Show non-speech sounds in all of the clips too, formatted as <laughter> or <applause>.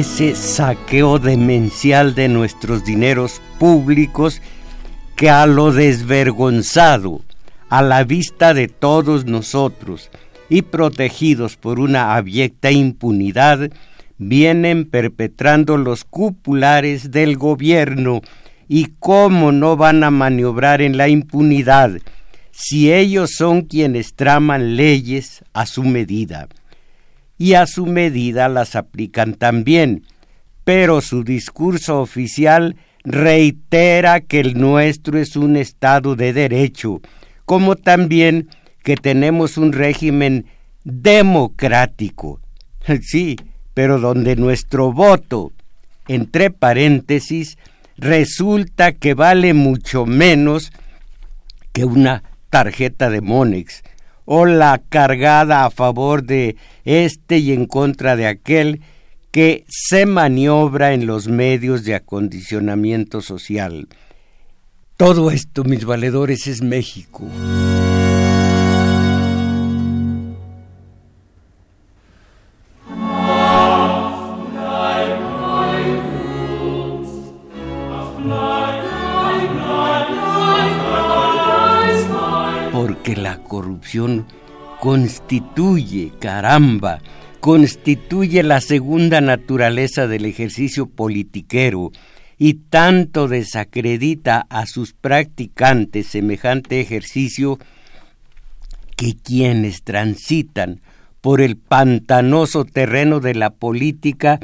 Ese saqueo demencial de nuestros dineros públicos que a lo desvergonzado, a la vista de todos nosotros y protegidos por una abyecta impunidad, vienen perpetrando los cupulares del gobierno. Y cómo no van a maniobrar en la impunidad si ellos son quienes traman leyes a su medida y a su medida las aplican también, pero su discurso oficial reitera que el nuestro es un Estado de derecho, como también que tenemos un régimen democrático. <laughs> Sí, pero donde nuestro voto, entre paréntesis, resulta que vale mucho menos que una tarjeta de Monex, o la cargada a favor de este y en contra de aquel que se maniobra en los medios de acondicionamiento social. Todo esto, mis valedores, es México. Constituye, caramba, constituye la segunda naturaleza del ejercicio politiquero y tanto desacredita a sus practicantes semejante ejercicio que quienes transitan por el pantanoso terreno de la política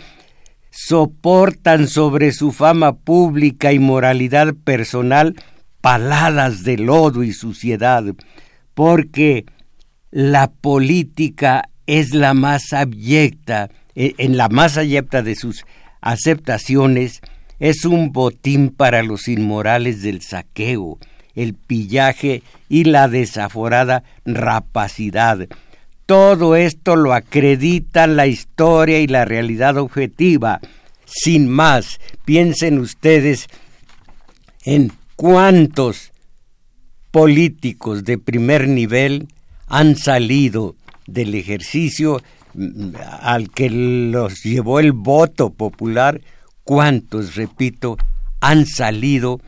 soportan sobre su fama pública y moralidad personal paladas de lodo y suciedad, porque la política es la más abyecta, e, en la más abyecta de sus aceptaciones, es un botín para los inmorales del saqueo, el pillaje y la desaforada rapacidad. Todo esto lo acreditan la historia y la realidad objetiva. Sin más, piensen ustedes en cuántos políticos de primer nivel han salido del ejercicio mm, al que los llevó el voto popular, cuántos, repito, han salido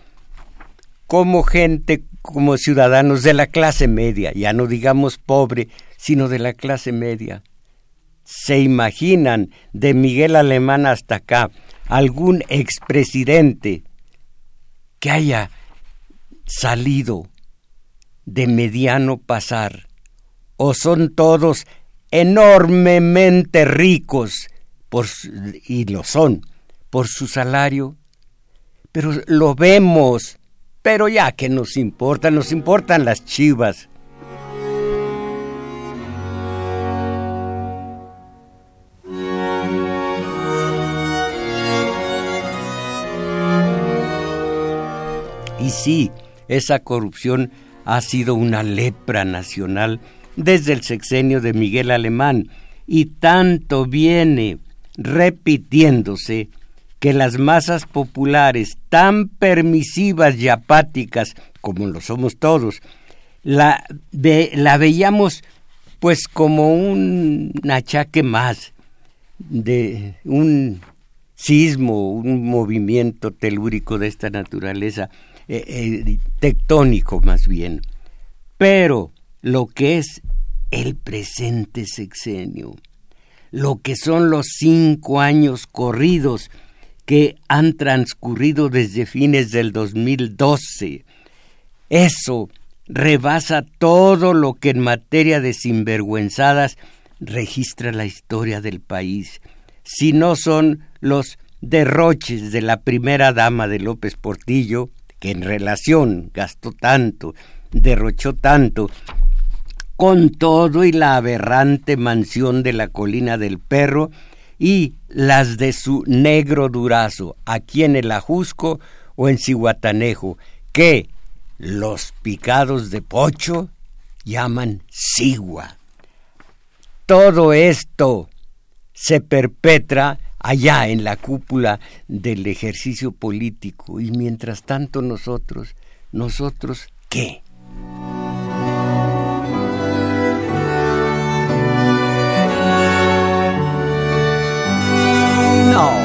como gente, como ciudadanos de la clase media, ya no digamos pobre, sino de la clase media. ¿Se imaginan de Miguel Alemán hasta acá algún expresidente que haya salido de mediano pasar, o son todos enormemente ricos, y lo son, por su salario, pero lo vemos, pero ya que nos importa, nos importan las chivas. Y sí, esa corrupción ha sido una lepra nacional desde el sexenio de Miguel Alemán y tanto viene repitiéndose que las masas populares tan permisivas y apáticas como lo somos todos, la, la veíamos pues como un achaque más de un sismo, un movimiento telúrico de esta naturaleza. Eh, eh, tectónico más bien. Pero lo que es el presente sexenio, lo que son los cinco años corridos que han transcurrido desde fines del 2012, eso rebasa todo lo que en materia de sinvergüenzadas registra la historia del país, si no son los derroches de la primera dama de López Portillo, que en relación gastó tanto, derrochó tanto, con todo y la aberrante mansión de la colina del perro y las de su negro durazo, aquí en el Ajusco o en Cihuatanejo, que los picados de pocho llaman sigua. Todo esto se perpetra allá en la cúpula del ejercicio político y mientras tanto nosotros, nosotros, ¿qué?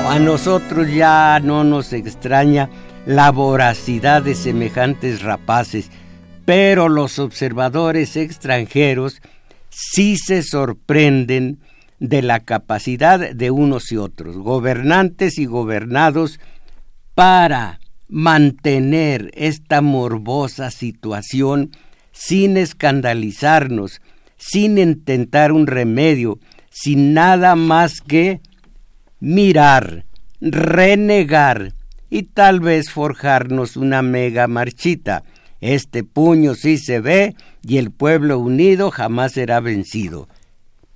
A nosotros ya no nos extraña la voracidad de semejantes rapaces, pero los observadores extranjeros sí se sorprenden de la capacidad de unos y otros, gobernantes y gobernados, para mantener esta morbosa situación sin escandalizarnos, sin intentar un remedio, sin nada más que mirar, renegar y tal vez forjarnos una mega marchita. Este puño sí se ve y el pueblo unido jamás será vencido.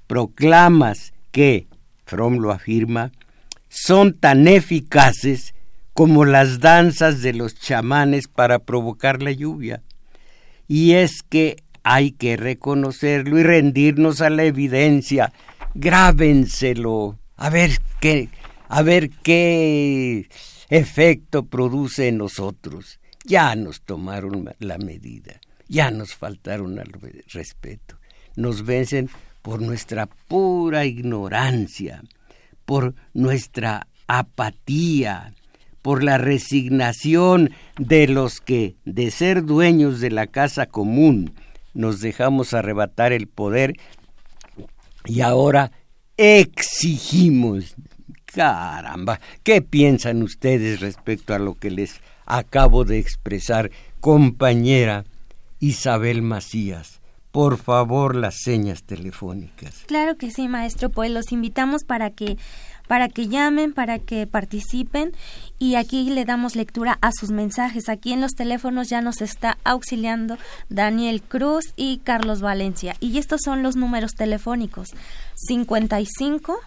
Proclamas que, Fromm lo afirma, son tan eficaces como las danzas de los chamanes para provocar la lluvia. Y es que hay que reconocerlo y rendirnos a la evidencia. Grábenselo. A ver qué, a ver qué efecto produce en nosotros. Ya nos tomaron la medida, ya nos faltaron al respeto. Nos vencen por nuestra pura ignorancia, por nuestra apatía, por la resignación de los que, de ser dueños de la casa común, nos dejamos arrebatar el poder y ahora exigimos. Caramba, ¿qué piensan ustedes respecto a lo que les acabo de expresar, compañera Isabel Macías? Por favor, las señas telefónicas. Claro que sí, maestro, pues los invitamos para que para que llamen, para que participen y aquí le damos lectura a sus mensajes. Aquí en los teléfonos ya nos está auxiliando Daniel Cruz y Carlos Valencia. Y estos son los números telefónicos. 55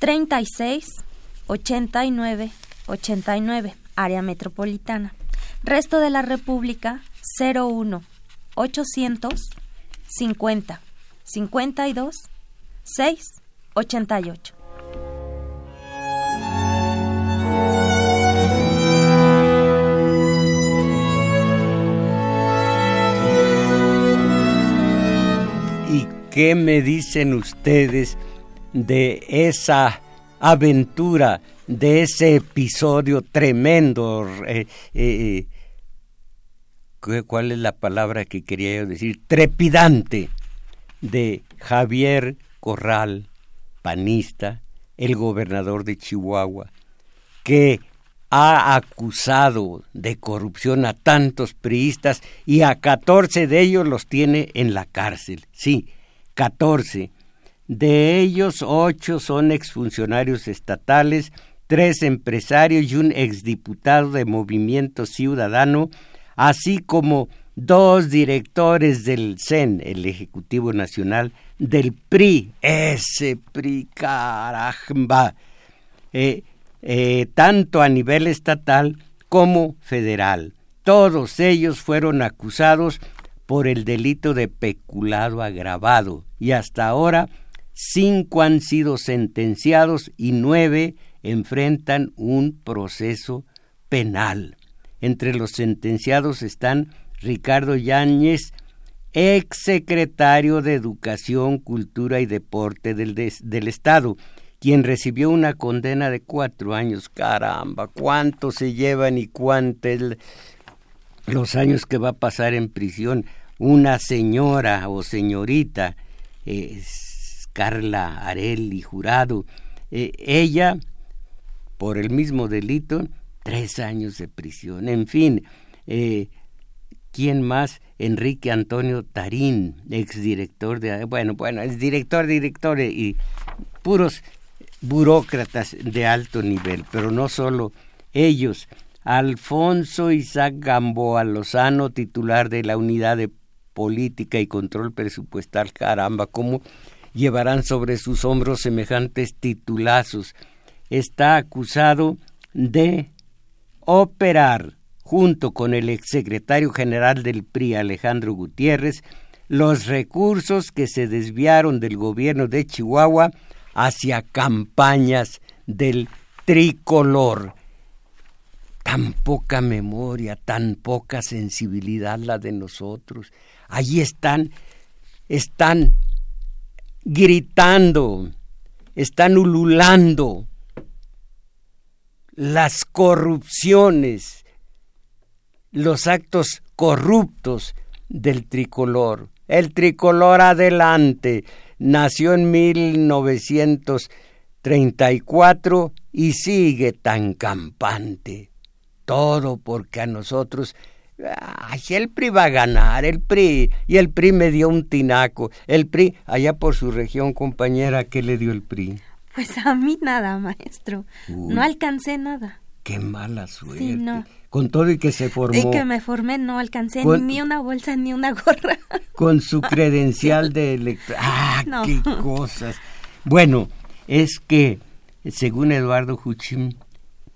36 89 89, área metropolitana. Resto de la República 01 800 50 52 6 88. ¿Qué me dicen ustedes de esa aventura, de ese episodio tremendo? Eh, eh, ¿Cuál es la palabra que quería yo decir? Trepidante de Javier Corral, panista, el gobernador de Chihuahua, que ha acusado de corrupción a tantos priistas y a 14 de ellos los tiene en la cárcel. Sí, 14. De ellos, ocho son exfuncionarios estatales, tres empresarios y un exdiputado de Movimiento Ciudadano, así como dos directores del CEN, el Ejecutivo Nacional, del PRI, ese PRI, caramba, eh, eh, tanto a nivel estatal como federal. Todos ellos fueron acusados por el delito de peculado agravado y hasta ahora cinco han sido sentenciados y nueve enfrentan un proceso penal. Entre los sentenciados están Ricardo Yáñez, ex secretario de Educación, Cultura y Deporte del Estado, quien recibió una condena de cuatro años. Caramba, ¿cuánto se llevan y cuántos los años que va a pasar en prisión? una señora o señorita, Carla Arelli Jurado, eh, ella, por el mismo delito, tres años de prisión. En fin, eh, ¿quién más? Enrique Antonio Tarín, exdirector de... Bueno, bueno, es director, director y puros burócratas de alto nivel, pero no solo ellos. Alfonso Isaac Gamboa Lozano, titular de la unidad de política y control presupuestal, caramba, ¿cómo llevarán sobre sus hombros semejantes titulazos? Está acusado de operar junto con el exsecretario general del PRI, Alejandro Gutiérrez, los recursos que se desviaron del gobierno de Chihuahua hacia campañas del tricolor. Tan poca memoria, tan poca sensibilidad la de nosotros. Allí están, están gritando, están ululando las corrupciones, los actos corruptos del tricolor. El tricolor adelante nació en 1934 y sigue tan campante. Todo porque a nosotros Ay, el PRI va a ganar, el PRI. Y el PRI me dio un tinaco. El PRI, allá por su región, compañera, ¿qué le dio el PRI? Pues a mí nada, maestro. no alcancé nada. Qué mala suerte. Con todo y que se formó. Y que me formé, no alcancé ni una bolsa ni una gorra. <laughs> Con su <laughs> credencial de elector. ¡Ah, qué cosas! Bueno, es que, según Eduardo Huchim,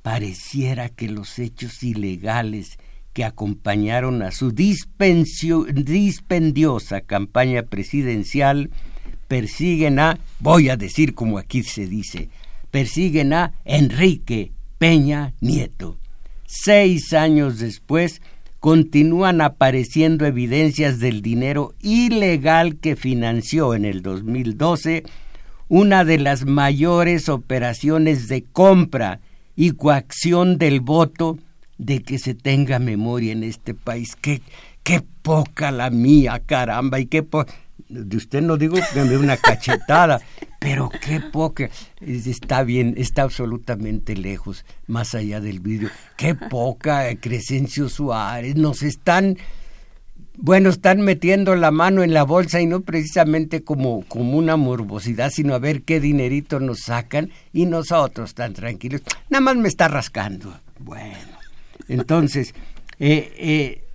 pareciera que los hechos ilegales que acompañaron a su dispendiosa campaña presidencial persiguen a, voy a decir como aquí se dice, persiguen a Enrique Peña Nieto. Seis años después, continúan apareciendo evidencias del dinero ilegal que financió en el 2012 una de las mayores operaciones de compra y coacción del voto de que se tenga memoria en este país. Qué, qué poca la mía, caramba, y qué poca de usted no digo que me dé una cachetada, <laughs> pero qué poca, está bien, está absolutamente lejos, más allá del vídeo, qué poca Crescencio Suárez, nos están, bueno, están metiendo la mano en la bolsa y no precisamente como, como una morbosidad, sino a ver qué dinerito nos sacan y nosotros tan tranquilos, nada más me está rascando. Bueno, entonces, eh, eh,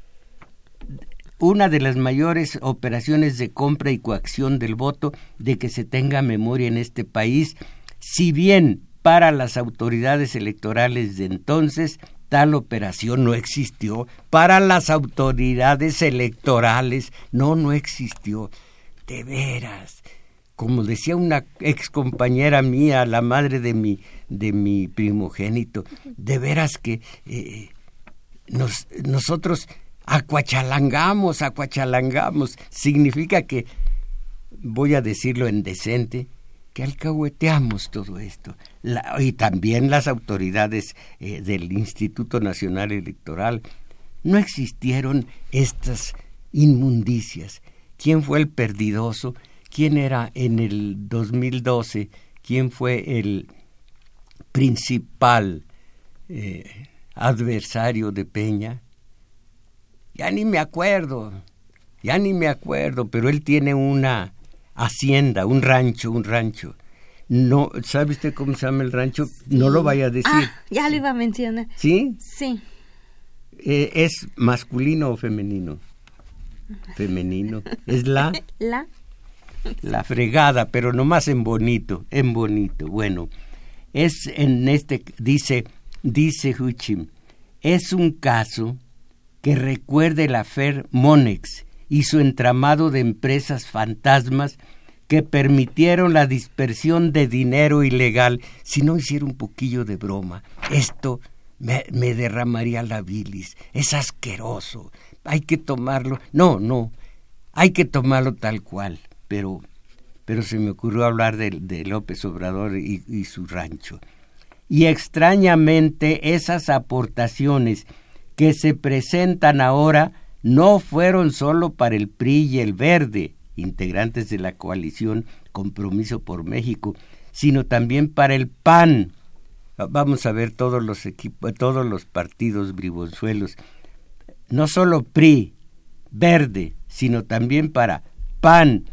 una de las mayores operaciones de compra y coacción del voto de que se tenga memoria en este país, si bien para las autoridades electorales de entonces tal operación no existió, para las autoridades electorales no, no existió. De veras, como decía una ex compañera mía, la madre de mi, de mi primogénito, de veras que eh, nos, nosotros acuachalangamos, acuachalangamos. Significa que, voy a decirlo en decente, que alcahueteamos todo esto. y también las autoridades eh, del Instituto Nacional Electoral. No existieron estas inmundicias. ¿Quién fue el perdidoso? ¿Quién era en el 2012? ¿Quién fue el principal eh, adversario de Peña? Ya ni me acuerdo, ya ni me acuerdo, pero él tiene una hacienda, un rancho, un rancho. No, ¿sabe usted cómo se llama el rancho? No lo vaya a decir. Ah, ya lo iba a mencionar. ¿Sí? Sí. Eh, ¿Es masculino o femenino? Femenino. ¿Es la? <laughs> La. La fregada, pero nomás en bonito, en bonito. Bueno, es en este, dice, dice Huchim, es un caso que recuerde la Fer Monex y su entramado de empresas fantasmas que permitieron la dispersión de dinero ilegal. Si no hiciera un poquillo de broma, esto me, derramaría la bilis. Es asqueroso. Hay que tomarlo. No, no. Hay que tomarlo tal cual. Pero, pero se me ocurrió hablar de, de López Obrador y su rancho. Y extrañamente esas aportaciones que se presentan ahora no fueron solo para el PRI y el Verde, integrantes de la coalición Compromiso por México, sino también para el PAN. Vamos a ver todos los equipos, todos los partidos bribonzuelos, no solo PRI, Verde, sino también para PAN,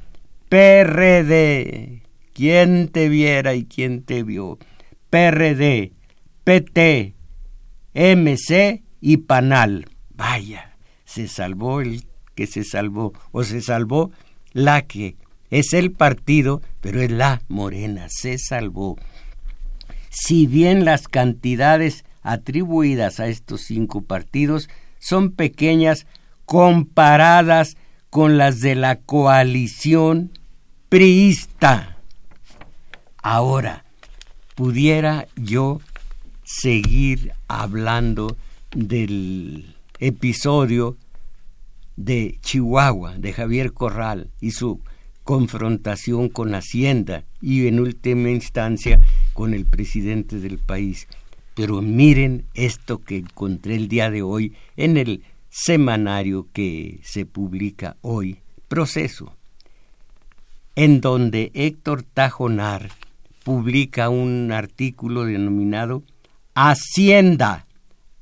PRD, quién te viera y quién te vio, PRD, PT, MC y Panal. Vaya, se salvó el que se salvó, o se salvó la que es el partido, pero es la morena, se salvó. Si bien las cantidades atribuidas a estos cinco partidos son pequeñas comparadas con las de la coalición priista. Ahora, pudiera yo seguir hablando del episodio de Chihuahua, de Javier Corral y su confrontación con Hacienda y en última instancia con el presidente del país. Pero miren esto que encontré el día de hoy en el semanario que se publica hoy, Proceso, en donde Héctor Tajonar publica un artículo denominado Hacienda,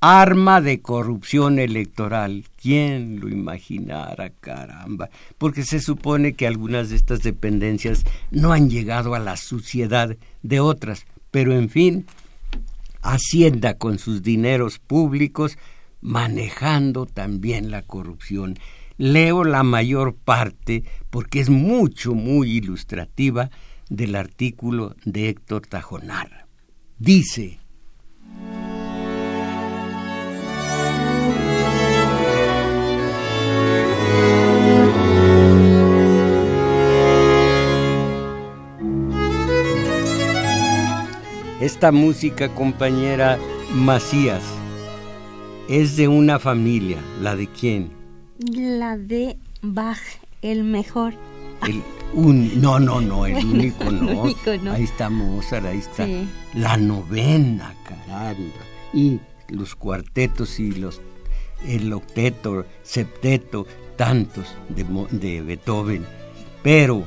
arma de corrupción electoral. ¿Quién lo imaginara, caramba? Porque se supone que algunas de estas dependencias no han llegado a la suciedad de otras, pero en fin, Hacienda con sus dineros públicos manejando también la corrupción. Leo la mayor parte porque es mucho, muy ilustrativa del artículo de Héctor Tajonar. Dice, Esta música, compañera Macías, es de una familia. ¿La de quién? La de Bach, el mejor. El un, no, no, no, el <laughs> único no. Ahí está Mozart, ahí está la novena, caramba. Y los cuartetos y los el octeto, septeto, tantos de, de Beethoven. Pero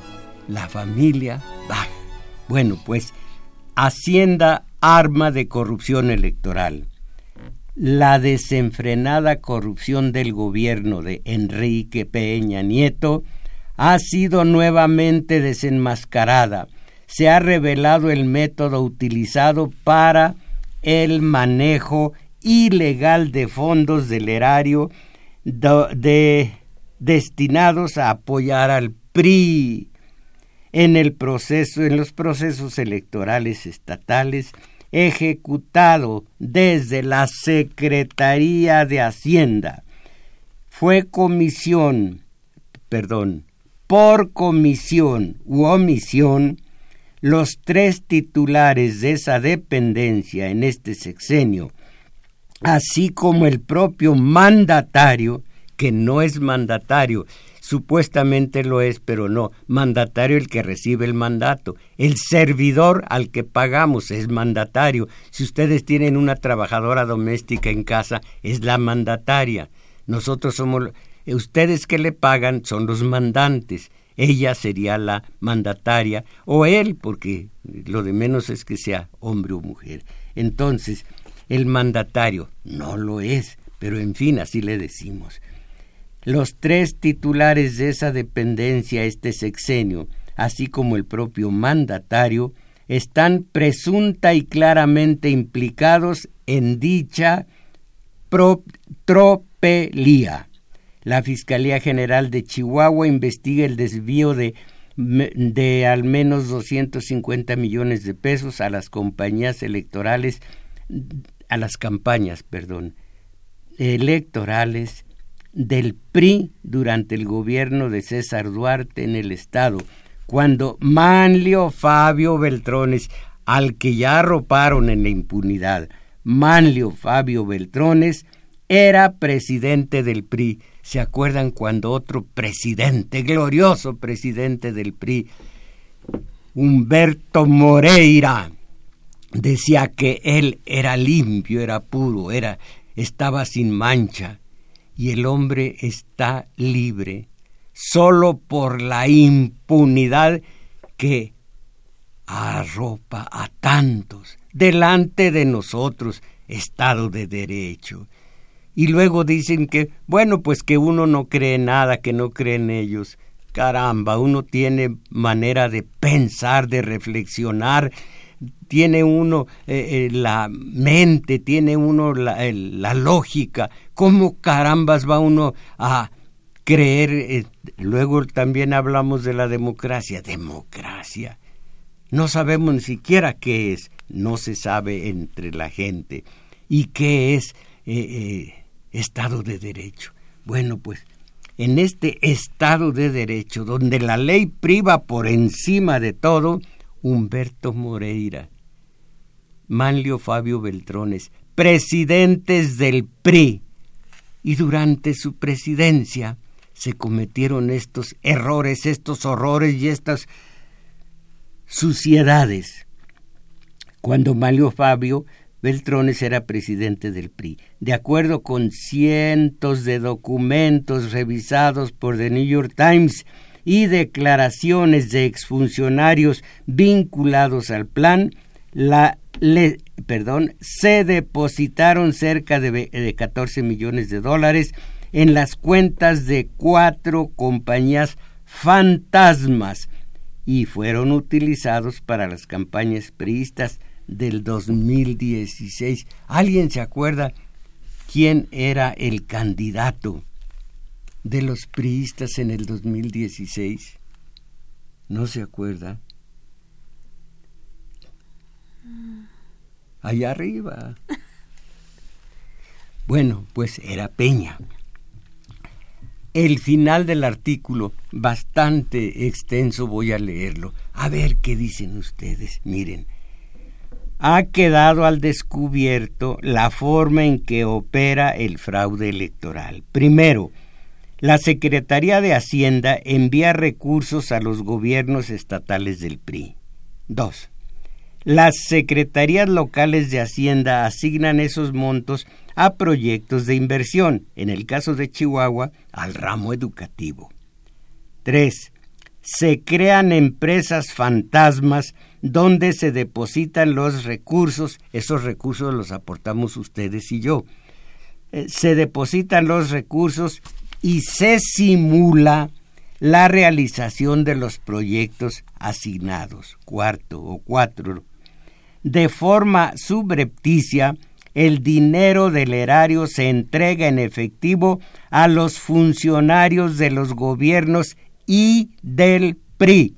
la familia Bach. Bueno, pues Hacienda arma de corrupción electoral. La desenfrenada corrupción del gobierno de Enrique Peña Nieto ha sido nuevamente desenmascarada. Se ha revelado el método utilizado para el manejo ilegal de fondos del erario de, destinados a apoyar al PRI en el proceso, en los procesos electorales estatales ejecutado desde la Secretaría de Hacienda. Fue comisión, perdón, por comisión u omisión, los tres titulares de esa dependencia en este sexenio, así como el propio mandatario, que no es mandatario, Supuestamente lo es, pero no. Mandatario el que recibe el mandato. El servidor al que pagamos es mandatario. Si ustedes tienen una trabajadora doméstica en casa, es la mandataria. Nosotros somos... Ustedes que le pagan son los mandantes. Ella sería la mandataria o él, porque lo de menos es que sea hombre o mujer. Entonces, el mandatario no lo es, pero en fin, así le decimos. Los tres titulares de esa dependencia este sexenio, así como el propio mandatario, están presunta y claramente implicados en dicha tropelía. La Fiscalía General de Chihuahua investiga el desvío de, de al menos 250 millones de pesos a las compañías electorales, a las campañas, perdón, electorales del PRI durante el gobierno de César Duarte en el Estado, cuando Manlio Fabio Beltrones, al que ya arroparon en la impunidad, Manlio Fabio Beltrones, era presidente del PRI. ¿Se acuerdan cuando otro presidente, glorioso presidente del PRI, Humberto Moreira, decía que él era limpio, era puro, era estaba sin mancha? Y el hombre está libre solo por la impunidad que arropa a tantos delante de nosotros, Estado de Derecho. Y luego dicen que, bueno, pues que uno no cree nada, que no cree en ellos. Caramba, uno tiene manera de pensar, de reflexionar, tiene uno eh, eh, la mente, tiene uno la lógica. ¿Cómo carambas va uno a creer, eh, luego también hablamos de la democracia, democracia. No sabemos ni siquiera qué es, no se sabe entre la gente. ¿Y qué es eh, eh, Estado de Derecho? Bueno, pues en este Estado de Derecho, donde la ley priva por encima de todo, Humberto Moreira, Manlio Fabio Beltrones, presidentes del PRI, y durante su presidencia se cometieron estos errores, estos horrores y estas suciedades. Cuando Manlio Fabio Beltrones era presidente del PRI. De acuerdo con cientos de documentos revisados por The New York Times y declaraciones de exfuncionarios vinculados al plan, la, perdón, se depositaron cerca de, de 14 millones de dólares en las cuentas de cuatro compañías fantasmas y fueron utilizados para las campañas priistas del 2016. ¿Alguien se acuerda quién era el candidato de los priistas en el 2016? ¿No se acuerda? Allá arriba. Bueno, pues era Peña. El final del artículo, bastante extenso, voy a leerlo. A ver qué dicen ustedes. Miren, ha quedado al descubierto la forma en que opera el fraude electoral. Primero, la Secretaría de Hacienda envía recursos a los gobiernos estatales del PRI. Dos, las secretarías locales de Hacienda asignan esos montos a proyectos de inversión, en el caso de Chihuahua, al ramo educativo. Tres, se crean empresas fantasmas donde se depositan los recursos, esos recursos los aportamos ustedes y yo, eh, se depositan los recursos y se simula la realización de los proyectos asignados. Cuarto o cuatro. De forma subrepticia, el dinero del erario se entrega en efectivo a los funcionarios de los gobiernos y del PRI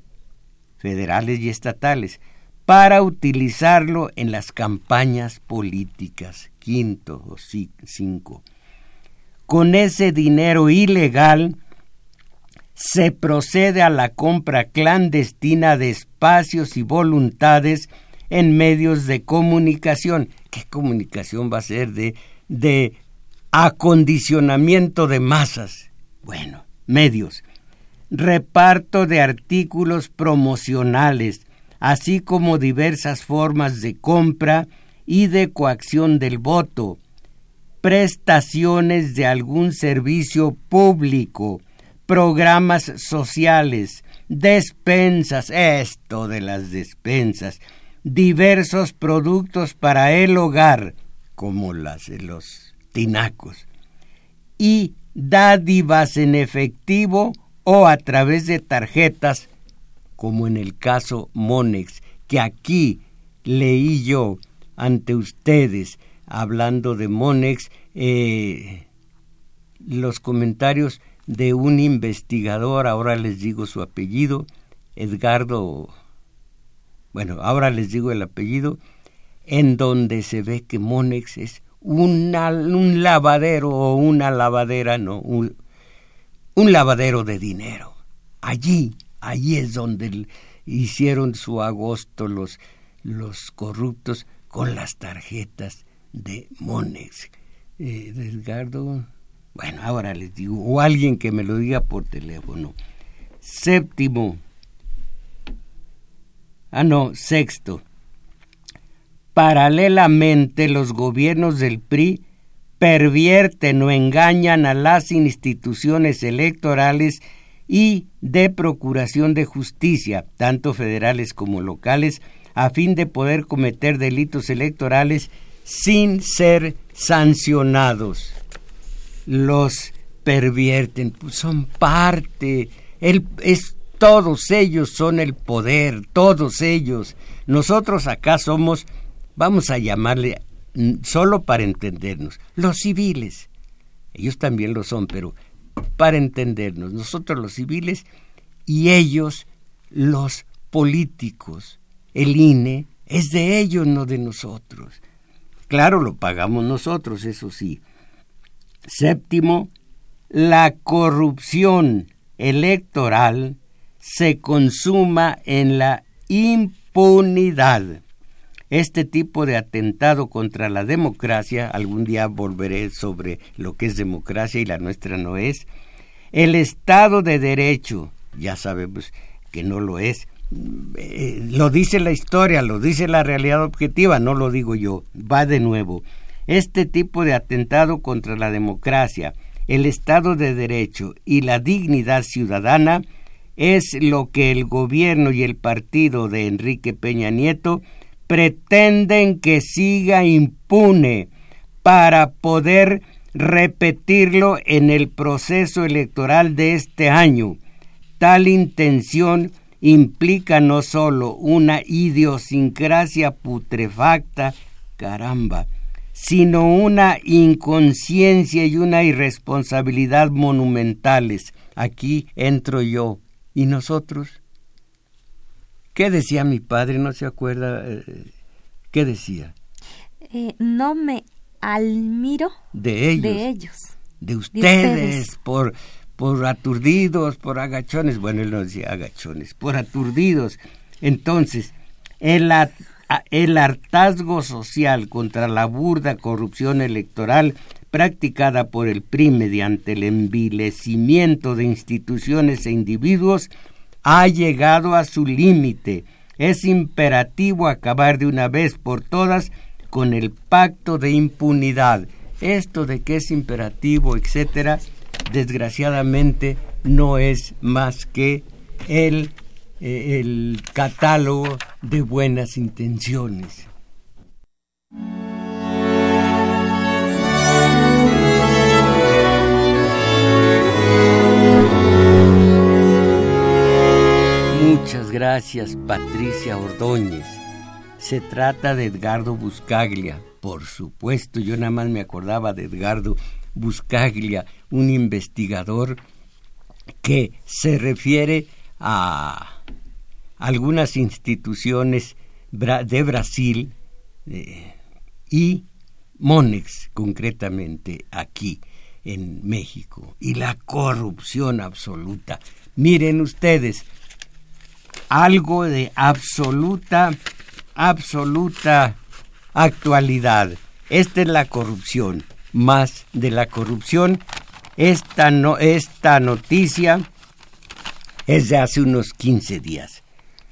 federales y estatales, para utilizarlo en las campañas políticas. Quinto o cinco. Con ese dinero ilegal se procede a la compra clandestina de espacios y voluntades en medios de comunicación. ¿Qué comunicación va a ser de, de acondicionamiento de masas? Bueno, medios. Reparto de artículos promocionales, así como diversas formas de compra y de coacción del voto, prestaciones de algún servicio público, programas sociales, despensas, esto de las despensas, diversos productos para el hogar, como las los tinacos, y dádivas en efectivo o a través de tarjetas, como en el caso Monex, que aquí leí yo ante ustedes, hablando de Monex, eh, los comentarios de un investigador, ahora les digo su apellido, Edgardo, bueno, ahora les digo el apellido, en donde se ve que Monex es un lavadero o una lavadera, no, un, lavadero de dinero. Allí, allí es donde hicieron su agosto los, los corruptos con las tarjetas de Monex. Eh, Edgardo, bueno, ahora les digo, o alguien que me lo diga por teléfono. Séptimo, ah no, sexto, paralelamente los gobiernos del PRI pervierten o engañan a las instituciones electorales y de procuración de justicia, tanto federales como locales, a fin de poder cometer delitos electorales sin ser sancionados. Los pervierten, pues, son parte, el, es, todos ellos son el poder, todos ellos. Nosotros acá somos, vamos a llamarle solo para entendernos, los civiles, ellos también lo son, pero para entendernos, nosotros los civiles y ellos los políticos. El INE es de ellos, no de nosotros. Claro, lo pagamos nosotros, eso sí. Séptimo, la corrupción electoral se consuma en la impunidad. Este tipo de atentado contra la democracia, algún día volveré sobre lo que es democracia y la nuestra no es, el Estado de Derecho, ya sabemos que no lo es, eh, lo dice la historia, lo dice la realidad objetiva, no lo digo yo, va de nuevo. Este tipo de atentado contra la democracia, el Estado de Derecho y la dignidad ciudadana es lo que el gobierno y el partido de Enrique Peña Nieto pretenden que siga impune para poder repetirlo en el proceso electoral de este año. Tal intención implica no sólo una idiosincrasia putrefacta, caramba, sino una inconsciencia y una irresponsabilidad monumentales. Aquí entro yo. ¿Y nosotros? ¿Qué decía mi padre? ¿No se acuerda? Eh, ¿Qué decía? Eh, no me almiro de ellos. De ellos. De ustedes, por por aturdidos, por agachones. Bueno, él no decía agachones, por aturdidos. Entonces, el, el hartazgo social contra la burda corrupción electoral practicada por el PRI mediante el envilecimiento de instituciones e individuos ha llegado a su límite. Es imperativo acabar de una vez por todas con el pacto de impunidad. Esto de que es imperativo, etcétera, desgraciadamente no es más que el, eh, el catálogo de buenas intenciones. Muchas gracias, Patricia Ordóñez. Se trata de Edgardo Buscaglia. Por supuesto, yo nada más me acordaba de Edgardo Buscaglia, un investigador que se refiere a algunas instituciones de Brasil eh, y Monex concretamente aquí en México y la corrupción absoluta. Miren ustedes, algo de absoluta, absoluta actualidad. Esta es la corrupción más de la corrupción. Esta, no, esta noticia es de hace unos 15 días.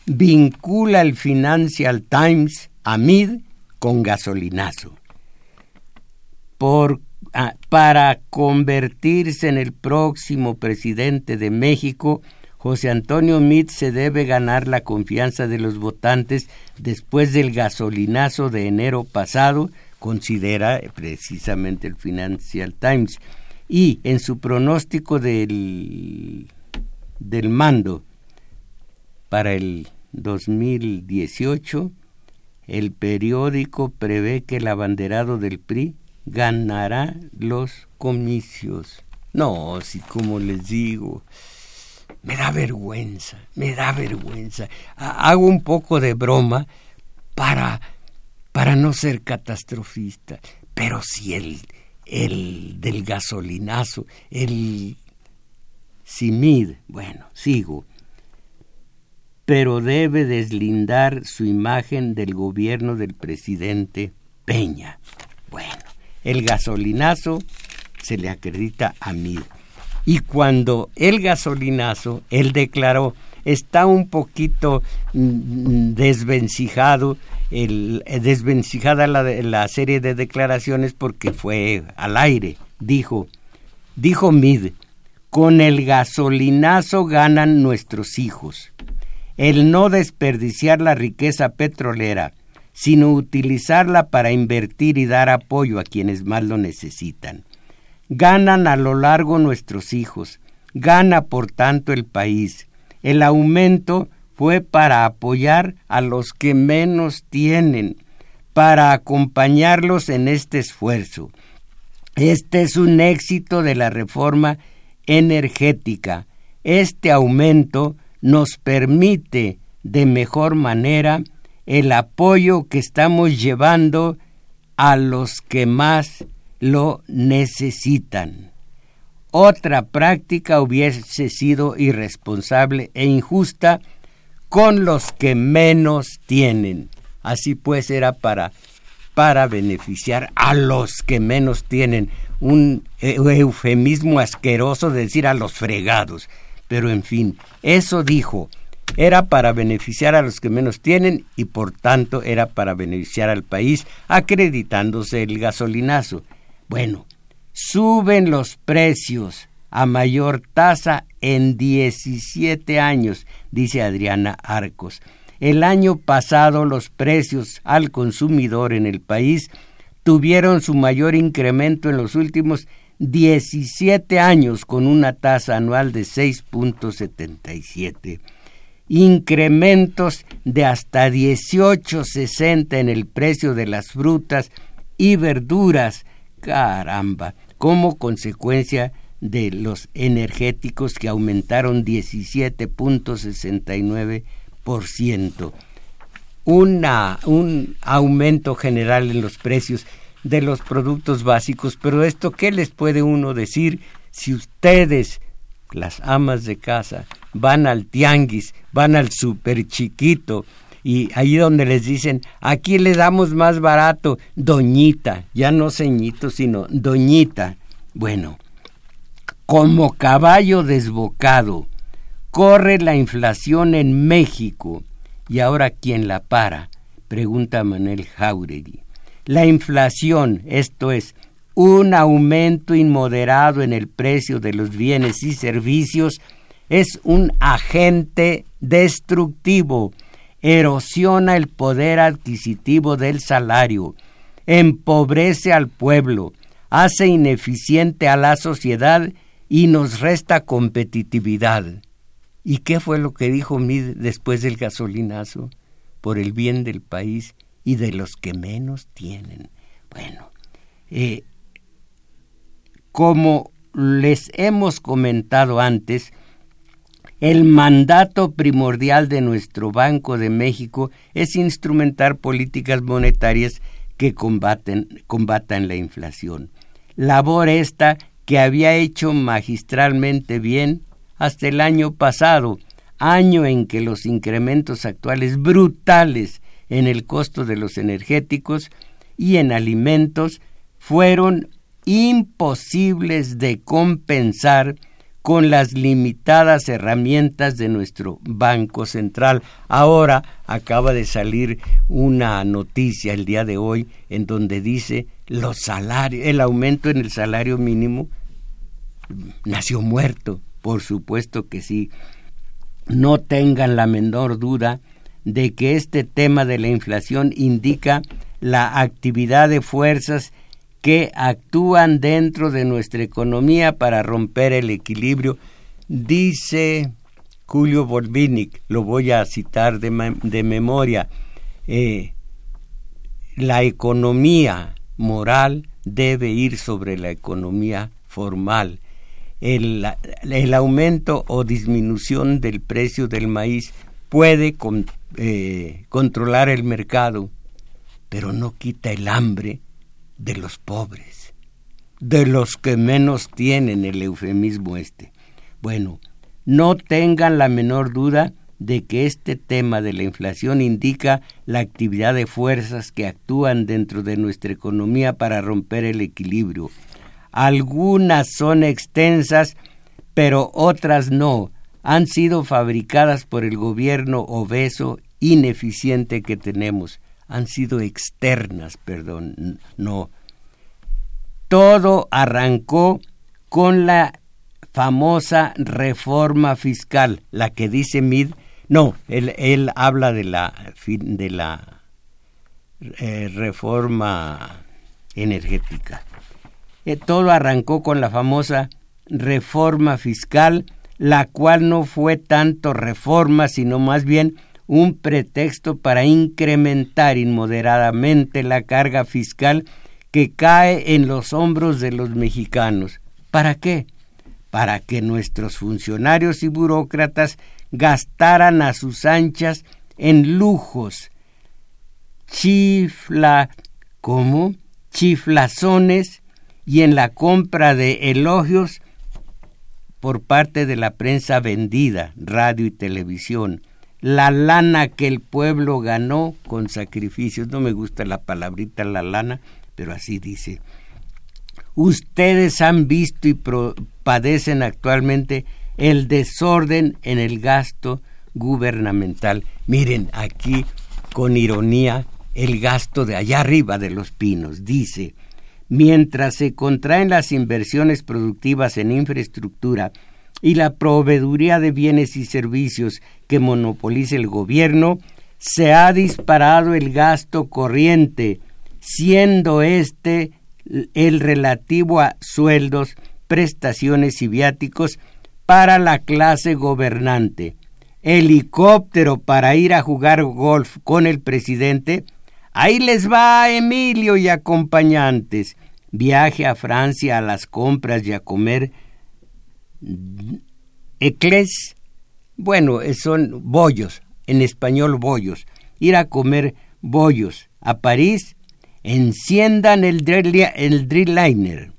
Vincula el Financial Times a Mid con gasolinazo. Por, ah, para convertirse en el próximo presidente de México, José Antonio Mid se debe ganar la confianza de los votantes después del gasolinazo de enero pasado, considera precisamente el Financial Times. Y en su pronóstico del, del mando para el 2018, el periódico prevé que el abanderado del PRI ganará los comicios. No, si como les digo, me da vergüenza, me da vergüenza. Hago un poco de broma para para no ser catastrofista, pero si el, el del gasolinazo, el Simid, bueno, sigo, pero debe deslindar su imagen del gobierno del presidente Peña. Bueno, el gasolinazo se le acredita a Mid. Y cuando el gasolinazo, él declaró, está un poquito mm, mm, desvencijado el, eh, desvencijada la, la serie de declaraciones porque fue al aire. Dijo, dijo Mid, con el gasolinazo ganan nuestros hijos. El no desperdiciar la riqueza petrolera, sino utilizarla para invertir y dar apoyo a quienes más lo necesitan. Ganan a lo largo nuestros hijos, gana por tanto el país. El aumento fue para apoyar a los que menos tienen, para acompañarlos en este esfuerzo. Este es un éxito de la reforma energética. Este aumento nos permite de mejor manera el apoyo que estamos llevando a los que más lo necesitan. Otra práctica hubiese sido irresponsable e injusta con los que menos tienen. Así pues era para para beneficiar a los que menos tienen. Un eufemismo asqueroso de decir a los fregados. Pero en fin, eso dijo. Era para beneficiar a los que menos tienen y por tanto era para beneficiar al país acreditándose el gasolinazo. Bueno, suben los precios a mayor tasa en 17 años, dice Adriana Arcos. El año pasado los precios al consumidor en el país tuvieron su mayor incremento en los últimos 17 años con una tasa anual de 6.77. Incrementos de hasta 18.60 en el precio de las frutas y verduras. Caramba, como consecuencia de los energéticos que aumentaron 17.69 una, un aumento general en los precios de los productos básicos, pero esto, ¿qué les puede uno decir si ustedes, las amas de casa, van al tianguis, van al super chiquito, y ahí donde les dicen, aquí le damos más barato, doñita, ya no ceñito, sino doñita. Bueno, como caballo desbocado, Corre la inflación en México. ¿Y ahora quién la para? Pregunta Manuel Jauregui. La inflación, esto es, un aumento inmoderado en el precio de los bienes y servicios, es un agente destructivo, erosiona el poder adquisitivo del salario, empobrece al pueblo, hace ineficiente a la sociedad y nos resta competitividad. ¿Y qué fue lo que dijo Mid después del gasolinazo? Por el bien del país y de los que menos tienen. Bueno, eh, como les hemos comentado antes, el mandato primordial de nuestro Banco de México es instrumentar políticas monetarias que combaten, combatan la inflación. Labor esta que había hecho magistralmente bien hasta el año pasado, año en que los incrementos actuales brutales en el costo de los energéticos y en alimentos fueron imposibles de compensar con las limitadas herramientas de nuestro Banco Central. Ahora acaba de salir una noticia el día de hoy en donde dice los salarios, el aumento en el salario mínimo nació muerto. Por supuesto que sí. No tengan la menor duda de que este tema de la inflación indica la actividad de fuerzas que actúan dentro de nuestra economía para romper el equilibrio. Dice Julio Borbinic, lo voy a citar de, memoria, eh, la economía moral debe ir sobre la economía formal el, el aumento o disminución del precio del maíz puede eh, controlar el mercado, pero no quita el hambre de los pobres, de los que menos tienen el eufemismo este. Bueno, no tengan la menor duda de que este tema de la inflación indica la actividad de fuerzas que actúan dentro de nuestra economía para romper el equilibrio algunas son extensas, pero otras no. Han sido fabricadas por el gobierno obeso ineficiente que tenemos. Han sido externas, perdón, no. Todo arrancó con la famosa reforma fiscal, la que dice Mid, no, él, habla de la, de la eh, reforma energética. Eh, todo arrancó con la famosa reforma fiscal, la cual no fue tanto reforma, sino más bien un pretexto para incrementar inmoderadamente la carga fiscal que cae en los hombros de los mexicanos. ¿Para qué? para que nuestros funcionarios y burócratas gastaran a sus anchas en lujos, chifla, ¿cómo? chiflazones y en la compra de elogios por parte de la prensa vendida, radio y televisión, la lana que el pueblo ganó con sacrificios. No me gusta la palabrita la lana, pero así dice. Ustedes han visto y padecen actualmente el desorden en el gasto gubernamental. Miren aquí con ironía el gasto de allá arriba de los pinos. Dice, mientras se contraen las inversiones productivas en infraestructura y la proveeduría de bienes y servicios que monopoliza el gobierno, se ha disparado el gasto corriente, siendo este el relativo a sueldos, prestaciones y viáticos para la clase gobernante. Helicóptero para ir a jugar golf con el presidente. Ahí les va Emilio y acompañantes. Viaje a Francia a las compras y a comer ecles, bueno, son bollos, en español bollos, ir a comer bollos a París, enciendan el, el Dreamliner.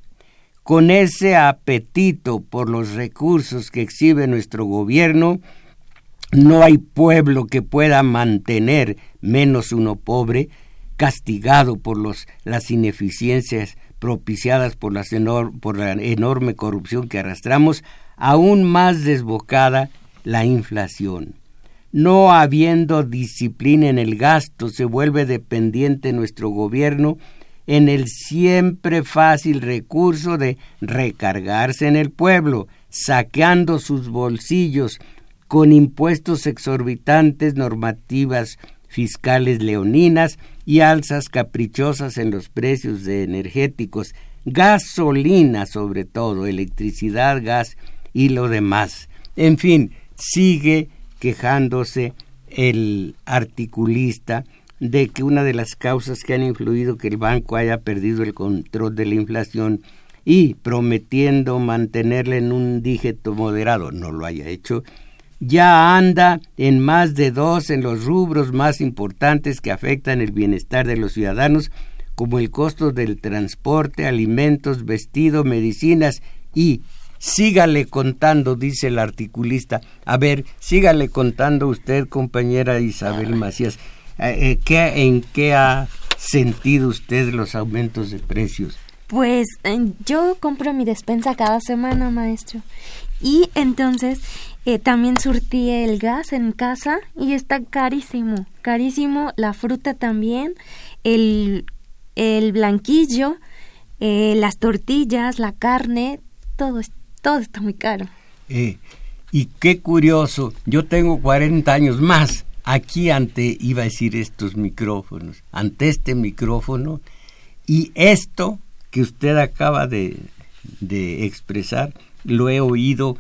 Con ese apetito por los recursos que exhibe nuestro gobierno, no hay pueblo que pueda mantener, menos uno pobre, castigado por los, las ineficiencias propiciadas por, la enorme corrupción que arrastramos, aún más desbocada la inflación. No habiendo disciplina en el gasto, se vuelve dependiente nuestro gobierno en el siempre fácil recurso de recargarse en el pueblo, saqueando sus bolsillos con impuestos exorbitantes, normativas fiscales leoninas y alzas caprichosas en los precios de energéticos, gasolina sobre todo, electricidad, gas y lo demás. En fin, sigue quejándose el articulista de que una de las causas que han influido que el banco haya perdido el control de la inflación y prometiendo mantenerla en un dígito moderado no lo haya hecho, ya anda en más de dos en los rubros más importantes que afectan el bienestar de los ciudadanos, como el costo del transporte, alimentos, vestido, medicinas y sígale contando, dice el articulista. A ver, sígale contando usted, compañera Isabel Macías, eh, eh, ¿en qué ha sentido usted los aumentos de precios? Pues yo compro mi despensa cada semana, maestro. Y entonces eh, también surtí el gas en casa y está carísimo, carísimo. La fruta también, el, el blanquillo, eh, las tortillas, la carne, todo, todo está muy caro. Eh, y qué curioso, yo tengo 40 años más aquí ante, iba a decir estos micrófonos, ante este micrófono, y esto que usted acaba de, de expresar, lo he oído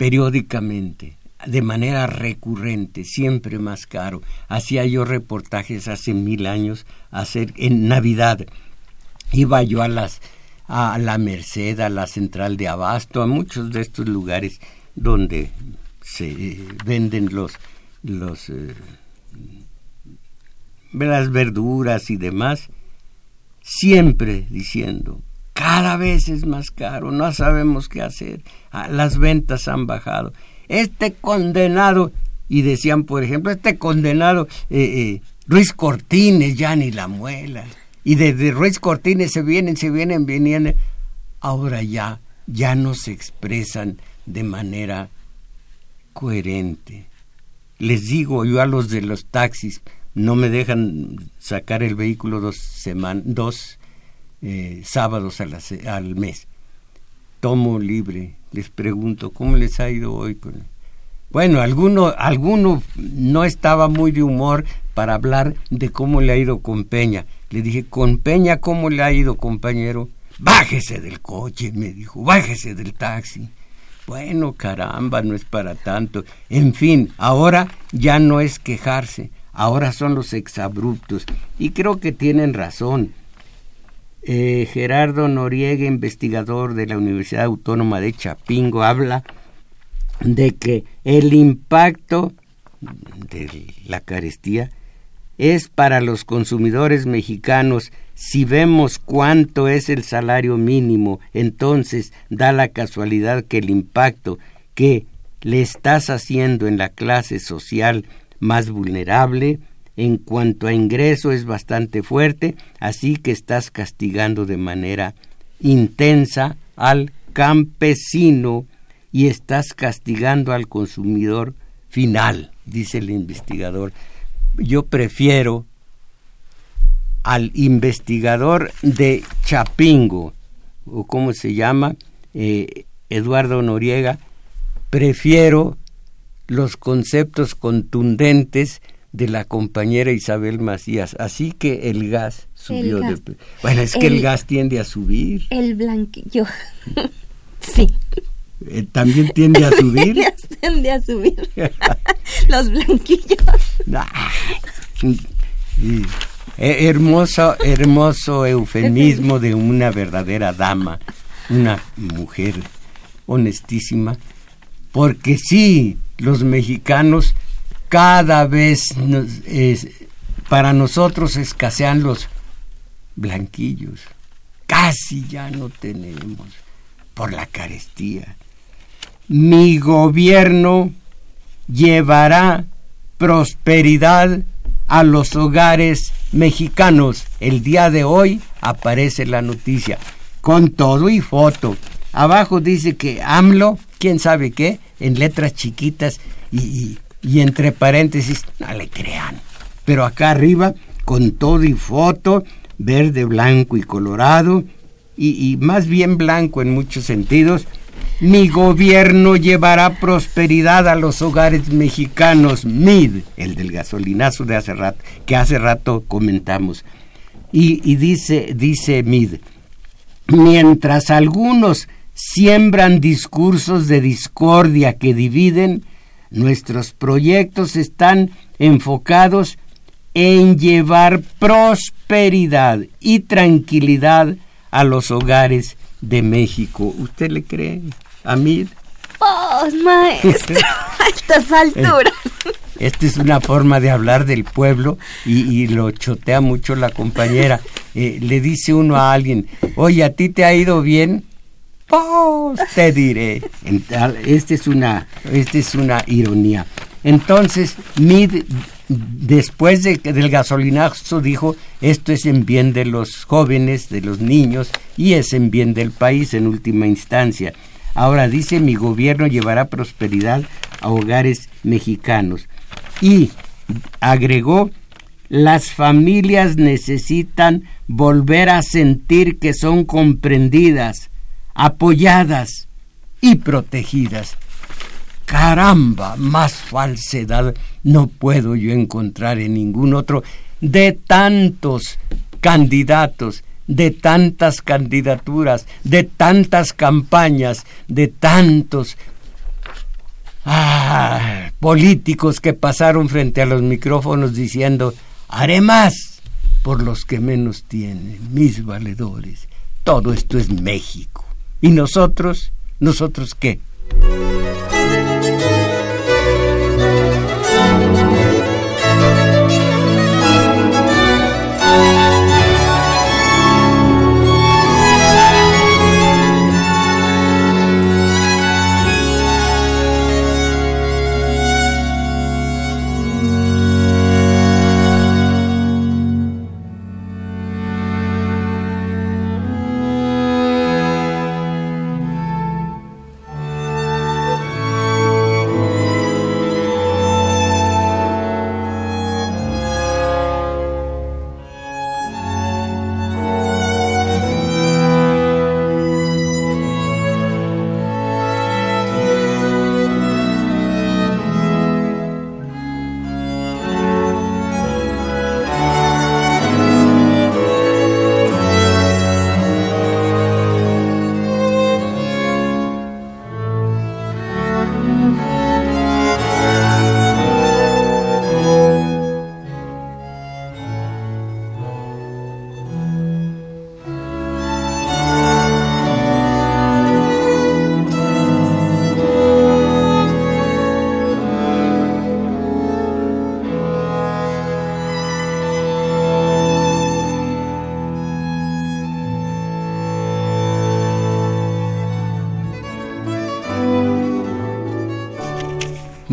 periódicamente, de manera recurrente, siempre más caro. Hacía yo reportajes hace mil años, hacer en Navidad. Iba yo a las a la Merced, a la Central de Abasto, a muchos de estos lugares donde se venden los los eh, las verduras y demás, siempre diciendo cada vez es más caro, no sabemos qué hacer, ah, las ventas han bajado. Este condenado, y decían, por ejemplo, este condenado eh, eh, Ruiz Cortines ya ni la muela. Y desde Ruiz Cortines se vienen, se vienen, vienen. Ahora ya, ya no se expresan de manera coherente. Les digo yo a los de los taxis, no me dejan sacar el vehículo dos, semanas, dos eh, sábados al mes. Tomo libre, les pregunto, ¿cómo les ha ido hoy? Con... Bueno, alguno, alguno no estaba muy de humor para hablar de cómo le ha ido con Peña. Le dije, con Peña, ¿cómo le ha ido, compañero? Bájese del coche, me dijo, bájese del taxi. Bueno, caramba, no es para tanto. En fin, ahora ya no es quejarse, ahora son los exabruptos. Y creo que tienen razón eh, Gerardo Noriega, investigador de la Universidad Autónoma de Chapingo, habla de que el impacto de la carestía es para los consumidores mexicanos. Si vemos cuánto es el salario mínimo, entonces da la casualidad que el impacto que le estás haciendo en la clase social más vulnerable en cuanto a ingreso es bastante fuerte, así que estás castigando de manera intensa al campesino y estás castigando al consumidor final, dice el investigador. Yo prefiero al investigador de Chapingo, o cómo se llama, eh, Eduardo Noriega, prefiero los conceptos contundentes de la compañera Isabel Macías. Así que el gas subió. De... Bueno, es que el, gas tiende a subir. El blanquillo. <laughs> sí. Eh, ¿También tiende a subir? <laughs> tiende a subir. <laughs> Los blanquillos. Eh, hermoso, hermoso eufemismo de una verdadera dama, una mujer honestísima, porque sí, los mexicanos cada vez para nosotros escasean los blanquillos, casi ya no tenemos por la carestía. Mi gobierno llevará prosperidad a los hogares mexicanos. El día de hoy aparece la noticia, con todo y foto. Abajo dice que AMLO, quién sabe qué, en letras chiquitas y, entre paréntesis, no le crean. Pero acá arriba, con todo y foto, verde, blanco y colorado, y más bien blanco en muchos sentidos, mi gobierno llevará prosperidad a los hogares mexicanos. MID, el del gasolinazo de hace rato, que hace rato comentamos. Y, dice, dice MID, mientras algunos siembran discursos de discordia que dividen, nuestros proyectos están enfocados en llevar prosperidad y tranquilidad a los hogares de México. ¿Usted le cree? a mí. ¡Oh, maestro! <laughs> a estas alturas. Esta es una forma de hablar del pueblo y, lo chotea mucho la compañera. Eh, le dice uno a alguien, oye, ¿a ti te ha ido bien? Pues te diré. Esta es una, esta es una ironía. Entonces, Mid, después de, del gasolinazo, dijo, esto es en bien de los jóvenes, de los niños, y es en bien del país en última instancia. Ahora dice, mi gobierno llevará prosperidad a hogares mexicanos. Y agregó, las familias necesitan volver a sentir que son comprendidas, apoyadas y protegidas. Caramba, más falsedad no puedo yo encontrar en ningún otro de tantos candidatos de tantas candidaturas, de tantas campañas, de tantos ah, políticos que pasaron frente a los micrófonos diciendo, haré más por los que menos tienen, mis valedores. Todo esto es México. ¿Y nosotros? ¿Nosotros qué?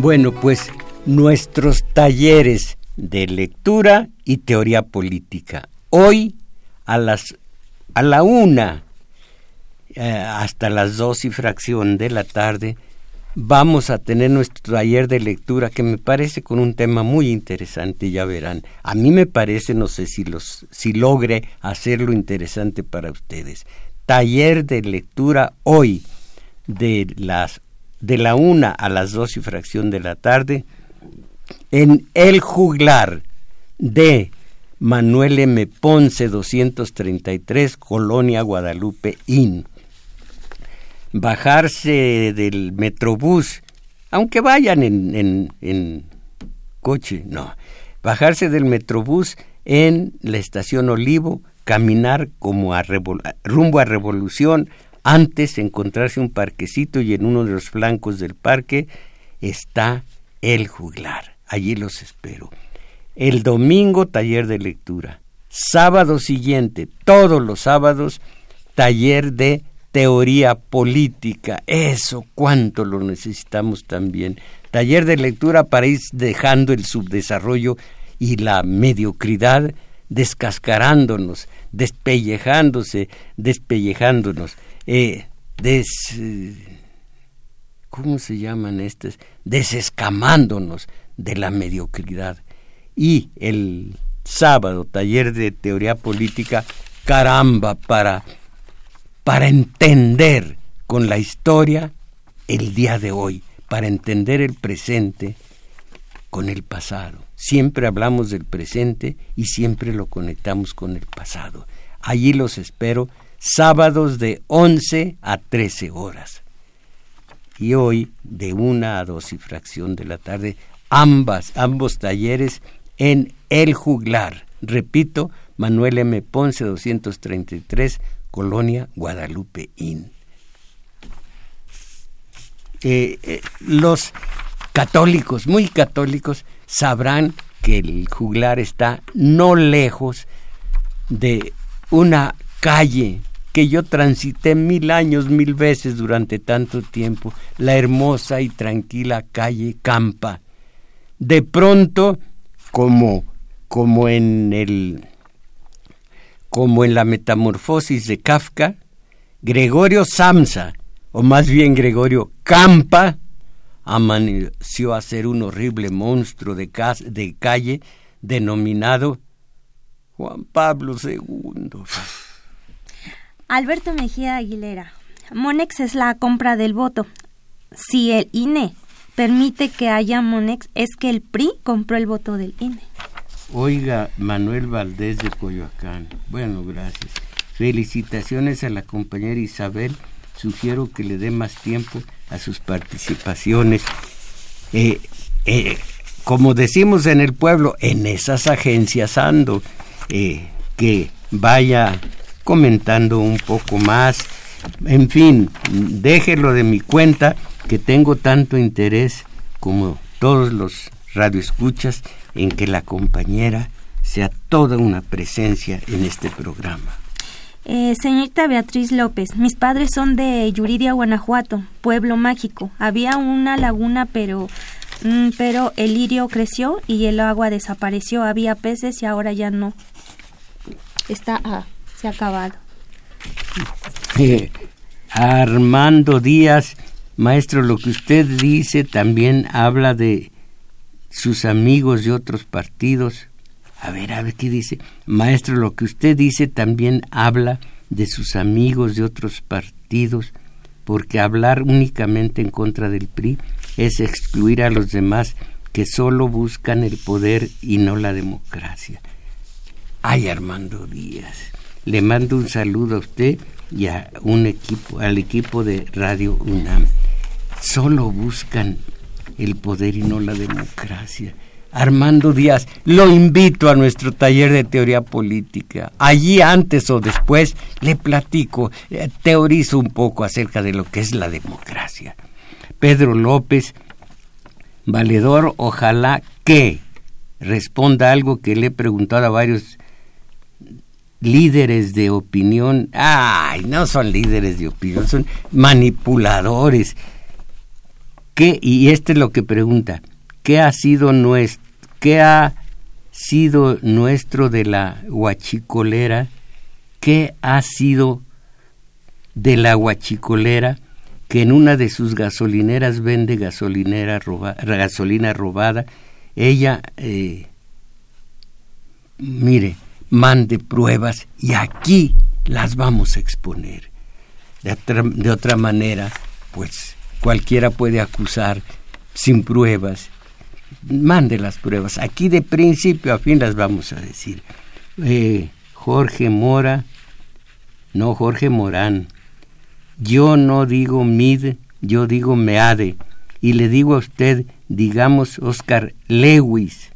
Bueno, pues nuestros talleres de lectura y teoría política. Hoy a las a la una eh, hasta las dos y fracción de la tarde vamos a tener nuestro taller de lectura que me parece con un tema muy interesante, ya verán. A mí me parece, no sé si los si logre hacerlo interesante para ustedes. Taller de lectura hoy de las de la una a las dos y fracción de la tarde en El Juglar de Manuel M. Ponce 233, Colonia Guadalupe Inn. Bajarse del Metrobús, aunque vayan en, en, en coche, no. Bajarse del Metrobús en la estación Olivo, caminar como a rumbo a Revolución, antes encontrarse un parquecito y en uno de los flancos del parque está el juglar. Allí los espero. El domingo taller de lectura. Sábado siguiente, todos los sábados, taller de teoría política. Eso cuánto lo necesitamos también. Taller de lectura para ir dejando el subdesarrollo y la mediocridad descascarándonos, despellejándose, despellejándonos eh, des, ¿cómo se llaman estas? Desescamándonos de la mediocridad. Y el sábado, taller de teoría política, caramba, para, para entender con la historia el día de hoy, para entender el presente con el pasado. Siempre hablamos del presente y siempre lo conectamos con el pasado. Allí los espero sábados de 11 a 13 horas. Y hoy de 1 a 2 y fracción de la tarde, ambas, ambos talleres en El Juglar. Repito, Manuel M. Ponce 233, Colonia Guadalupe Inn. Eh, eh, los católicos, muy católicos, sabrán que el juglar está no lejos de una calle que yo transité mil años, mil veces durante tanto tiempo, la hermosa y tranquila calle Campa. De pronto, como, como en el como en la metamorfosis de Kafka, Gregorio Samsa, o más bien Gregorio Campa, amaneció a ser un horrible monstruo de, de calle denominado Juan Pablo II. Alberto Mejía Aguilera. Monex es la compra del voto. Si el INE permite que haya Monex, es que el PRI compró el voto del INE. Oiga, Manuel Valdés de Coyoacán. Bueno, gracias. Felicitaciones a la compañera Isabel. Sugiero que le dé más tiempo a sus participaciones. Eh, eh, como decimos en el pueblo, en esas agencias ando, eh, que vaya comentando un poco más. En fin, déjelo de mi cuenta que tengo tanto interés como todos los radioescuchas en que la compañera sea toda una presencia en este programa. Eh, señorita Beatriz López, mis padres son de Yuridia, Guanajuato, pueblo mágico. Había una laguna, pero, mm, pero el lirio creció y el agua desapareció. Había peces y ahora ya no. Está a se ha acabado. Eh, Armando Díaz, maestro, lo que usted dice también habla de sus amigos de otros partidos. A ver, a ver qué dice. Maestro, lo que usted dice también habla de sus amigos de otros partidos, porque hablar únicamente en contra del PRI es excluir a los demás que solo buscan el poder y no la democracia. Ay, Armando Díaz. Le mando un saludo a usted y a un equipo, al equipo de Radio UNAM. Solo buscan el poder y no la democracia. Armando Díaz, lo invito a nuestro taller de teoría política. Allí antes o después le platico, eh, teorizo un poco acerca de lo que es la democracia. Pedro López, valedor, ojalá que responda algo que le he preguntado a varios líderes de opinión, ay, no son líderes de opinión, son manipuladores ¿qué, y este es lo que pregunta, ¿qué ha sido nuestro, qué ha sido nuestro de la huachicolera? ¿Qué ha sido de la huachicolera que en una de sus gasolineras vende gasolinera gasolina robada? Ella, eh, mire, mande pruebas y aquí las vamos a exponer. De otra, manera, pues cualquiera puede acusar sin pruebas. Mande las pruebas. Aquí de principio a fin las vamos a decir. Eh, Jorge Mora, no Jorge Morán. Yo no digo mid, yo digo meade. Y le digo a usted, digamos Oscar Lewis.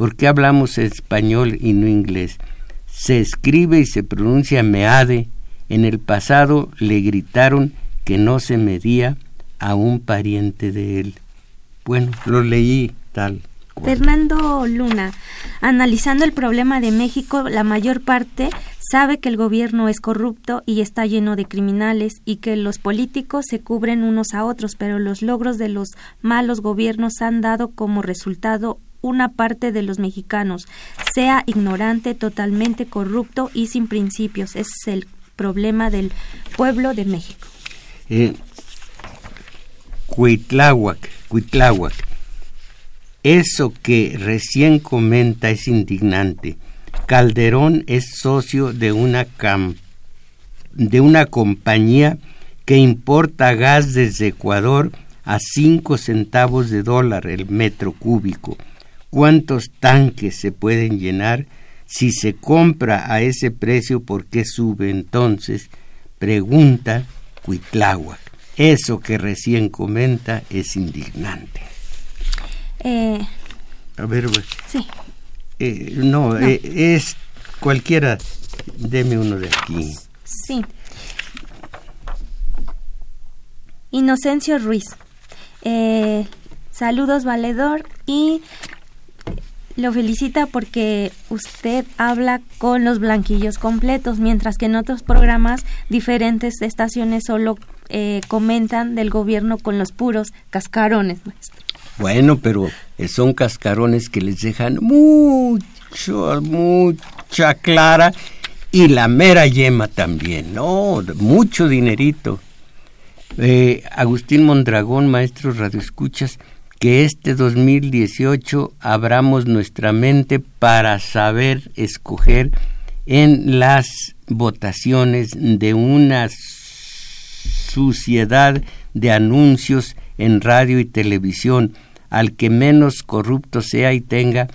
¿Por qué hablamos español y no inglés? Se escribe y se pronuncia meade. En el pasado le gritaron que no se medía a un pariente de él. Bueno, lo leí tal. Fernando Luna, analizando el problema de México, la mayor parte sabe que el gobierno es corrupto y está lleno de criminales y que los políticos se cubren unos a otros, pero los logros de los malos gobiernos han dado como resultado una parte de los mexicanos sea ignorante, totalmente corrupto y sin principios. Ese es el problema del pueblo de México. Eh, Eso que recién comenta es indignante. Calderón es socio de una, de una compañía que importa gas desde Ecuador a 5 centavos de dólar el metro cúbico ¿Cuántos tanques se pueden llenar? Si se compra a ese precio, ¿por qué sube entonces? Pregunta Cuitláhuac. Eso que recién comenta es indignante. Eh, a ver, sí. Eh, no, eh, es cualquiera. Deme uno de aquí. Sí. Inocencio Ruiz. saludos, valedor. Y lo felicita porque usted habla con los blanquillos completos, mientras que en otros programas diferentes estaciones solo eh, comentan del gobierno con los puros cascarones. Bueno, pero son cascarones que les dejan mucho, mucha clara y la mera yema también, ¿no? Mucho dinerito. Eh, Agustín Mondragón, maestro Radio Escuchas, que este 2018 abramos nuestra mente para saber escoger en las votaciones de una suciedad de anuncios en radio y televisión, al que menos corrupto sea y tenga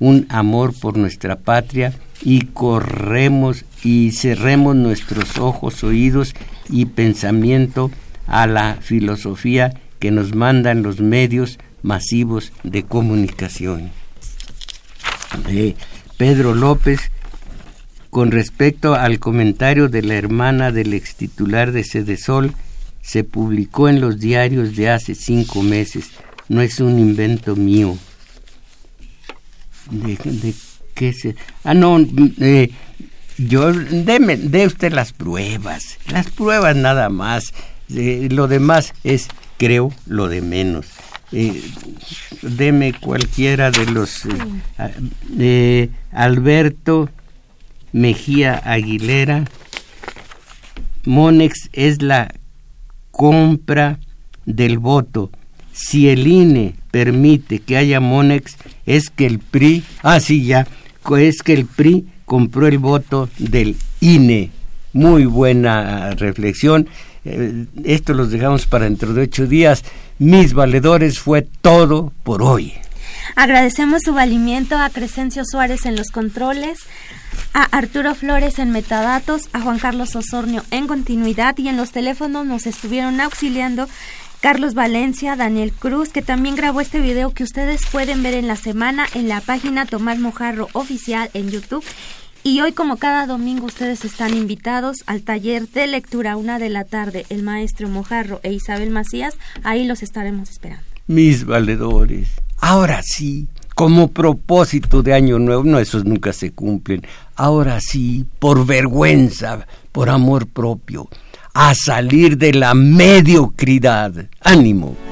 un amor por nuestra patria y corremos y cerremos nuestros ojos, oídos y pensamiento a la filosofía que nos mandan los medios masivos de comunicación. Pedro López, con respecto al comentario de la hermana del ex titular de Sol, se publicó en los diarios de hace cinco meses. No es un invento mío. ¿De, qué se.? Ah, no, eh, yo. Dé usted las pruebas. Las pruebas nada más. Eh, lo demás es creo lo de menos. Eh, deme cualquiera de los eh, Alberto Mejía Aguilera. Monex es la compra del voto. Si el INE permite que haya Monex, es que el PRI, ah sí ya, es que el PRI compró el voto del INE. Muy buena reflexión. Eh, esto los dejamos para dentro de ocho días. Mis valedores fue todo por hoy. Agradecemos su valimiento a Crescencio Suárez en los controles, a Arturo Flores en metadatos, a Juan Carlos Osornio en continuidad y en los teléfonos nos estuvieron auxiliando Carlos Valencia, Daniel Cruz, que también grabó este video que ustedes pueden ver en la semana en la página Tomás Mojarro Oficial en YouTube y hoy, como cada domingo, ustedes están invitados al taller de lectura una de la tarde. El maestro Mojarro e Isabel Macías, ahí los estaremos esperando. Mis valedores, ahora sí, como propósito de año nuevo, no, esos nunca se cumplen. Ahora sí, por vergüenza, por amor propio, a salir de la mediocridad. Ánimo.